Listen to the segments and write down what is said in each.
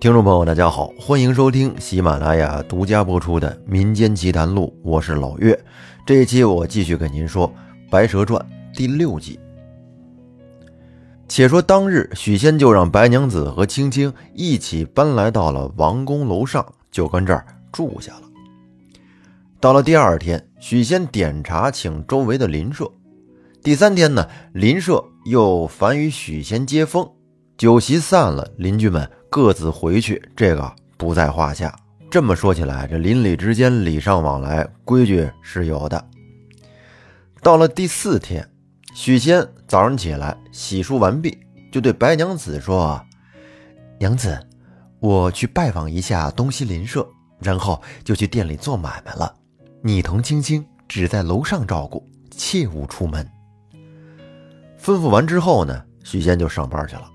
听众朋友，大家好，欢迎收听喜马拉雅独家播出的《民间奇谈录》，我是老岳。这一期我继续给您说《白蛇传》第六集。且说当日，许仙就让白娘子和青青一起搬来到了王宫楼上，就跟这儿住下了。到了第二天，许仙点茶请周围的邻舍。第三天呢，邻舍又烦与许仙接风，酒席散了，邻居们。各自回去，这个不在话下。这么说起来，这邻里之间礼尚往来，规矩是有的。到了第四天，许仙早上起来洗漱完毕，就对白娘子说：“娘子，我去拜访一下东西邻舍，然后就去店里做买卖了。你同青青只在楼上照顾，切勿出门。”吩咐完之后呢，许仙就上班去了。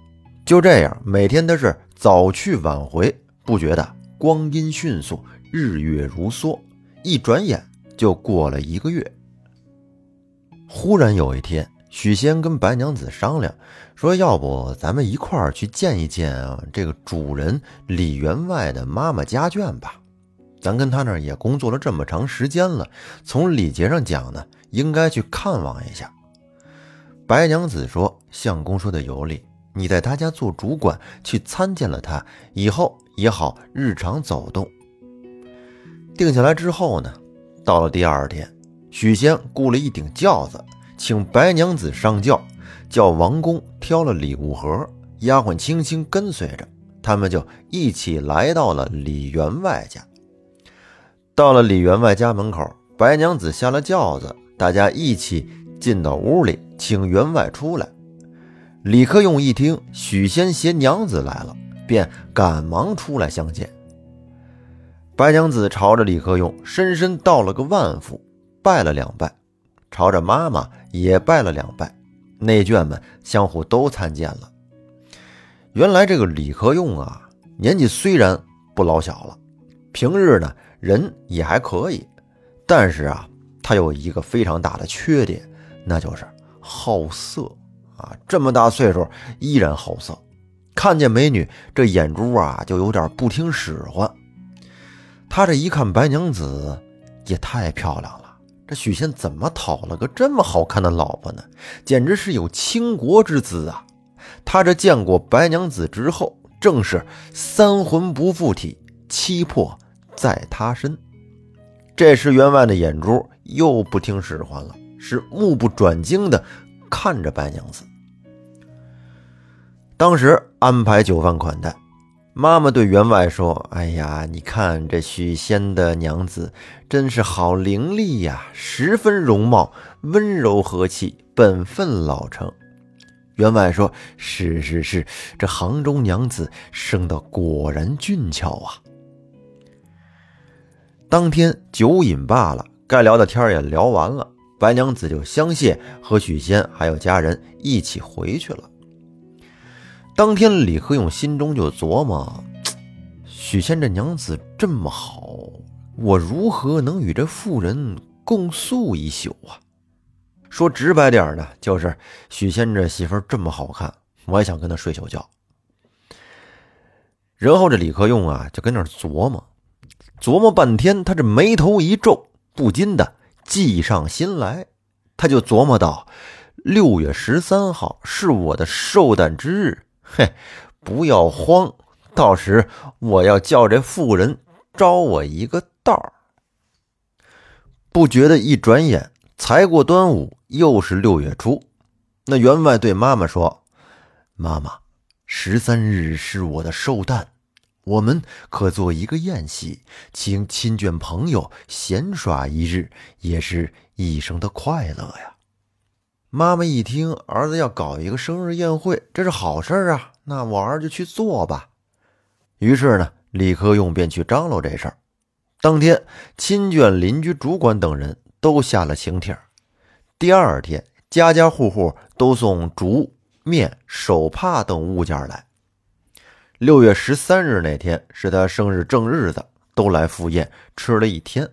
就这样，每天都是。早去晚回，不觉得光阴迅速，日月如梭，一转眼就过了一个月。忽然有一天，许仙跟白娘子商量，说：“要不咱们一块儿去见一见这个主人李员外的妈妈家眷吧？咱跟他那儿也工作了这么长时间了，从礼节上讲呢，应该去看望一下。”白娘子说：“相公说的有理。”你在他家做主管，去参见了他以后也好日常走动。定下来之后呢，到了第二天，许仙雇了一顶轿子，请白娘子上轿，叫王公挑了礼物盒，丫鬟轻轻跟随着，他们就一起来到了李员外家。到了李员外家门口，白娘子下了轿子，大家一起进到屋里，请员外出来。李克用一听许仙携娘子来了，便赶忙出来相见。白娘子朝着李克用深深道了个万福，拜了两拜，朝着妈妈也拜了两拜。内眷们相互都参见了。原来这个李克用啊，年纪虽然不老小了，平日呢人也还可以，但是啊，他有一个非常大的缺点，那就是好色。啊，这么大岁数依然好色，看见美女这眼珠啊就有点不听使唤。他这一看白娘子也太漂亮了，这许仙怎么讨了个这么好看的老婆呢？简直是有倾国之姿啊！他这见过白娘子之后，正是三魂不附体，七魄在他身。这时员外的眼珠又不听使唤了，是目不转睛的。看着白娘子，当时安排酒饭款待。妈妈对员外说：“哎呀，你看这许仙的娘子真是好伶俐呀，十分容貌，温柔和气，本分老成。”员外说：“是是是，这杭州娘子生的果然俊俏啊。”当天酒饮罢了，该聊的天也聊完了。白娘子就相谢，和许仙还有家人一起回去了。当天，李克用心中就琢磨：许仙这娘子这么好，我如何能与这妇人共宿一宿啊？说直白点呢，就是许仙这媳妇这么好看，我也想跟她睡宿觉。然后这李克用啊，就跟那琢磨，琢磨半天，他这眉头一皱，不禁的。计上心来，他就琢磨到：六月十三号是我的寿诞之日，嘿，不要慌，到时我要叫这妇人招我一个道不觉得一转眼，才过端午，又是六月初。那员外对妈妈说：“妈妈，十三日是我的寿诞。”我们可做一个宴席，请亲眷朋友闲耍一日，也是一生的快乐呀。妈妈一听儿子要搞一个生日宴会，这是好事啊，那我儿就去做吧。于是呢，李克用便去张罗这事儿。当天，亲眷、邻居、主管等人都下了请帖。第二天，家家户户都送竹、面、手帕等物件来。六月十三日那天是他生日正日子，都来赴宴吃了一天。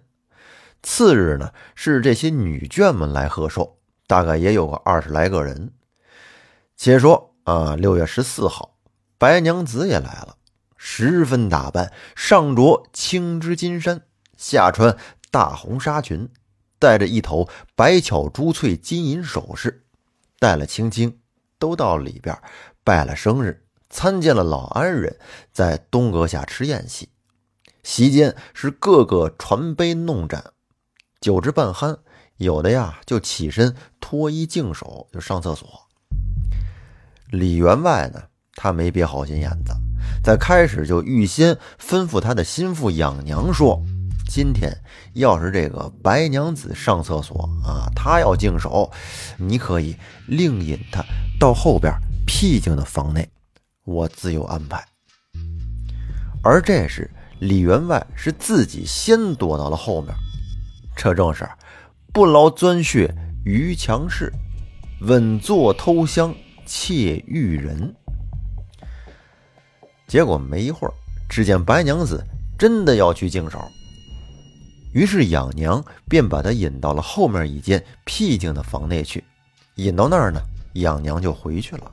次日呢，是这些女眷们来贺寿，大概也有个二十来个人。且说啊，六月十四号，白娘子也来了。十分打扮，上着青织金衫，下穿大红纱裙，戴着一头白巧珠翠金银首饰，带了青青，都到里边拜了生日，参见了老安人，在东阁下吃宴席。席间是各个传杯弄盏，酒至半酣，有的呀就起身脱衣净手就上厕所。李员外呢，他没憋好心眼子，在开始就预先吩咐他的心腹养娘说：“今天要是这个白娘子上厕所啊，她要净手，你可以另引她到后边僻静的房内，我自有安排。”而这时。李员外是自己先躲到了后面，这正是不劳钻穴于墙事，稳坐偷香窃玉人。结果没一会儿，只见白娘子真的要去净手，于是养娘便把她引到了后面一间僻静的房内去。引到那儿呢，养娘就回去了。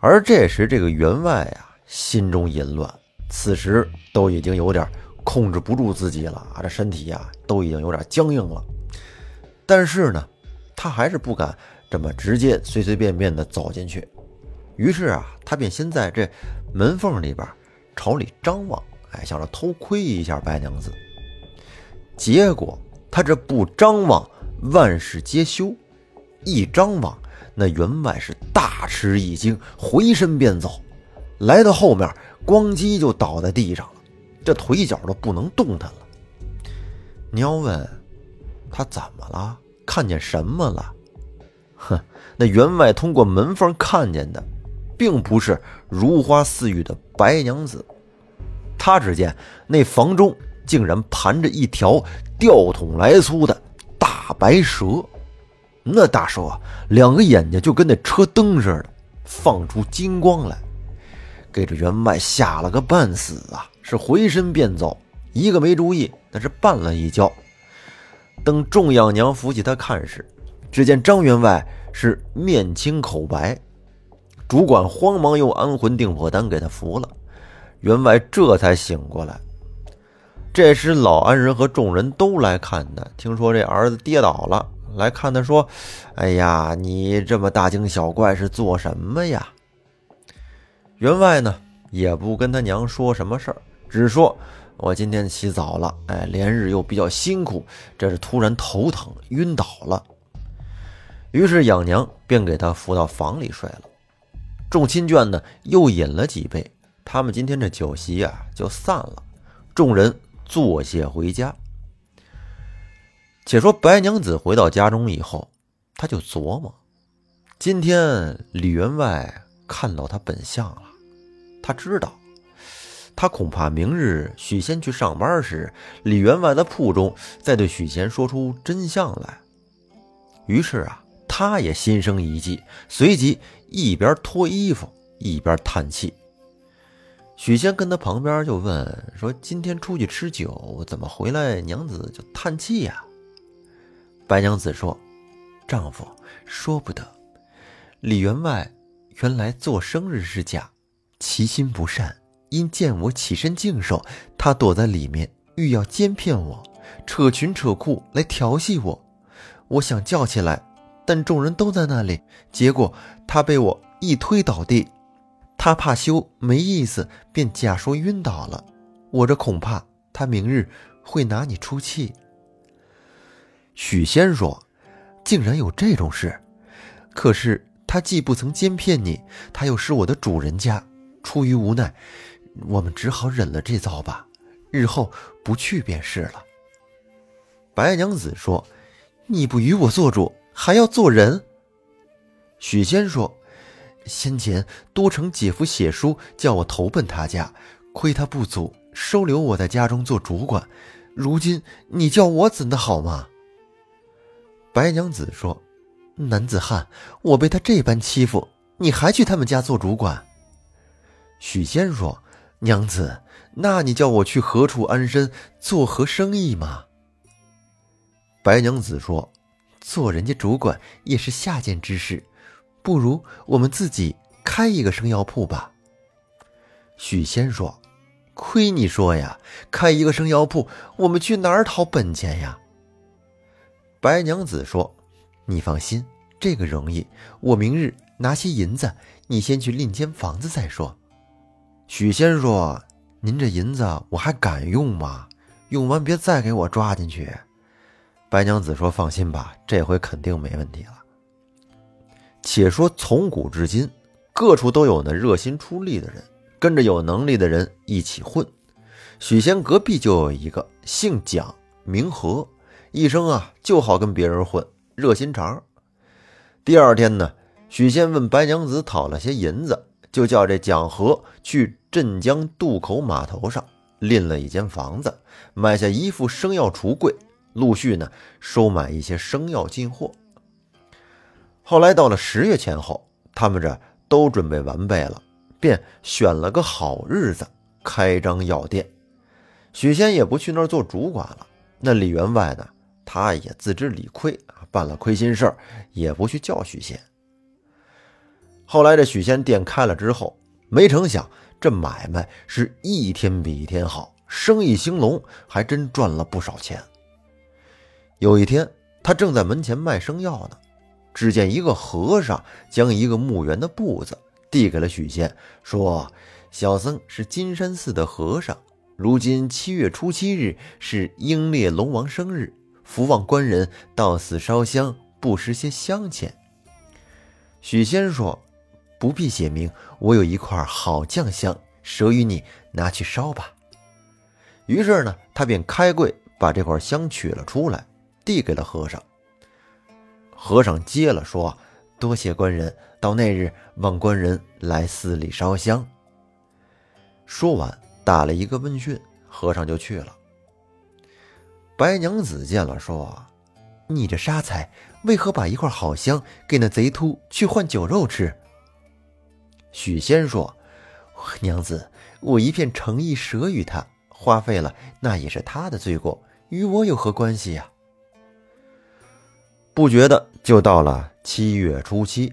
而这时，这个员外啊，心中淫乱。此时都已经有点控制不住自己了啊，这身体呀都已经有点僵硬了。但是呢，他还是不敢这么直接随随便便的走进去。于是啊，他便先在这门缝里边朝里张望，哎，想着偷窥一下白娘子。结果他这不张望，万事皆休；一张望，那员外是大吃一惊，回身便走，来到后面。咣叽就倒在地上了，这腿脚都不能动弹了。你要问他怎么了，看见什么了？哼，那员外通过门缝看见的，并不是如花似玉的白娘子，他只见那房中竟然盘着一条吊桶来粗的大白蛇，那大叔啊两个眼睛就跟那车灯似的，放出金光来。给这员外吓了个半死啊！是回身便走，一个没注意，那是绊了一跤。等众养娘扶起他看时，只见张员外是面青口白，主管慌忙用安魂定魄丹给他服了。员外这才醒过来。这时老安人和众人都来看他，听说这儿子跌倒了，来看他说：“哎呀，你这么大惊小怪是做什么呀？”员外呢也不跟他娘说什么事儿，只说：“我今天起早了，哎，连日又比较辛苦，这是突然头疼晕倒了。”于是养娘便给他扶到房里睡了。众亲眷呢又饮了几杯，他们今天这酒席啊就散了，众人作谢回家。且说白娘子回到家中以后，他就琢磨：今天李员外看到他本相了。他知道，他恐怕明日许仙去上班时，李员外的铺中再对许仙说出真相来。于是啊，他也心生一计，随即一边脱衣服一边叹气。许仙跟他旁边就问说：“今天出去吃酒，怎么回来娘子就叹气呀？”白娘子说：“丈夫说不得，李员外原来做生日是假。”其心不善，因见我起身净手，他躲在里面，欲要奸骗我，扯裙扯裤来调戏我。我想叫起来，但众人都在那里，结果他被我一推倒地。他怕羞没意思，便假说晕倒了。我这恐怕他明日会拿你出气。许仙说：“竟然有这种事！可是他既不曾奸骗你，他又是我的主人家。”出于无奈，我们只好忍了这遭吧。日后不去便是了。白娘子说：“你不与我做主，还要做人？”许仙说：“先前多成姐夫写书，叫我投奔他家，亏他不足，收留我在家中做主管。如今你叫我怎的好嘛？”白娘子说：“男子汉，我被他这般欺负，你还去他们家做主管？”许仙说：“娘子，那你叫我去何处安身，做何生意嘛？”白娘子说：“做人家主管也是下贱之事，不如我们自己开一个生药铺吧。”许仙说：“亏你说呀，开一个生药铺，我们去哪儿讨本钱呀？”白娘子说：“你放心，这个容易。我明日拿些银子，你先去另间房子再说。”许仙说：“您这银子我还敢用吗？用完别再给我抓进去。”白娘子说：“放心吧，这回肯定没问题了。”且说从古至今，各处都有那热心出力的人。跟着有能力的人一起混，许仙隔壁就有一个姓蒋名和，一生啊就好跟别人混，热心肠。第二天呢，许仙问白娘子讨了些银子，就叫这蒋和去镇江渡口码头上赁了一间房子，买下一副生药橱柜，陆续呢收买一些生药进货。后来到了十月前后，他们这都准备完备了。便选了个好日子开张药店，许仙也不去那儿做主管了。那李员外呢，他也自知理亏啊，办了亏心事儿，也不去叫许仙。后来这许仙店开了之后，没成想这买卖是一天比一天好，生意兴隆，还真赚了不少钱。有一天，他正在门前卖生药呢，只见一个和尚将一个墓园的布子。递给了许仙，说：“小僧是金山寺的和尚，如今七月初七日是英烈龙王生日，福望官人到寺烧香，不施些香钱。”许仙说：“不必写明，我有一块好酱香，舍与你拿去烧吧。”于是呢，他便开柜把这块香取了出来，递给了和尚。和尚接了，说。多谢官人，到那日望官人来寺里烧香。说完，打了一个问讯，和尚就去了。白娘子见了，说：“你这杀财，为何把一块好香给那贼秃去换酒肉吃？”许仙说：“娘子，我一片诚意舍与他，花费了，那也是他的罪过，与我有何关系呀？”不觉得就到了七月初七，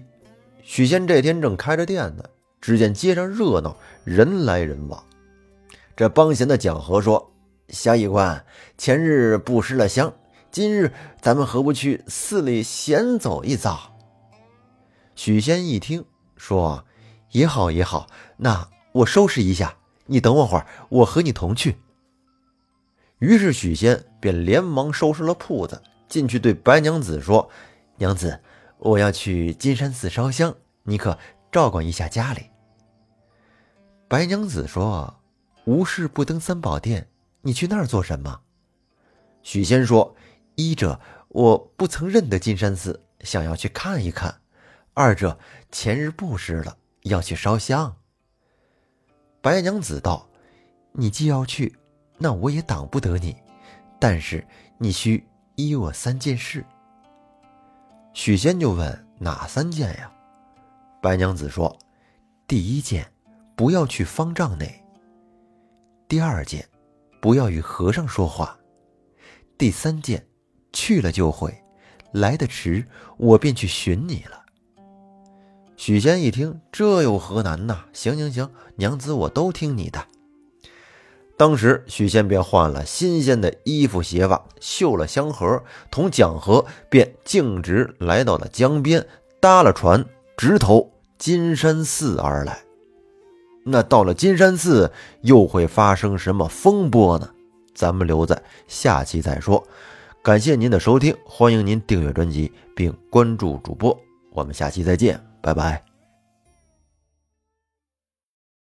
许仙这天正开着店呢，只见街上热闹，人来人往。这帮闲的蒋和说：“萧役官，前日布施了香，今日咱们何不去寺里闲走一遭？”许仙一听说：“也好也好，那我收拾一下，你等我会儿，我和你同去。”于是许仙便连忙收拾了铺子。进去对白娘子说：“娘子，我要去金山寺烧香，你可照管一下家里。”白娘子说：“无事不登三宝殿，你去那儿做什么？”许仙说：“一者我不曾认得金山寺，想要去看一看；二者前日布施了，要去烧香。”白娘子道：“你既要去，那我也挡不得你，但是你需……”依我三件事。许仙就问哪三件呀？白娘子说：第一件，不要去方丈内；第二件，不要与和尚说话；第三件，去了就回，来得迟，我便去寻你了。许仙一听，这有何难呐？行行行，娘子我都听你的。当时许仙便换了新鲜的衣服鞋袜，绣了香盒，同蒋和便径直来到了江边，搭了船，直投金山寺而来。那到了金山寺，又会发生什么风波呢？咱们留在下期再说。感谢您的收听，欢迎您订阅专辑并关注主播，我们下期再见，拜拜。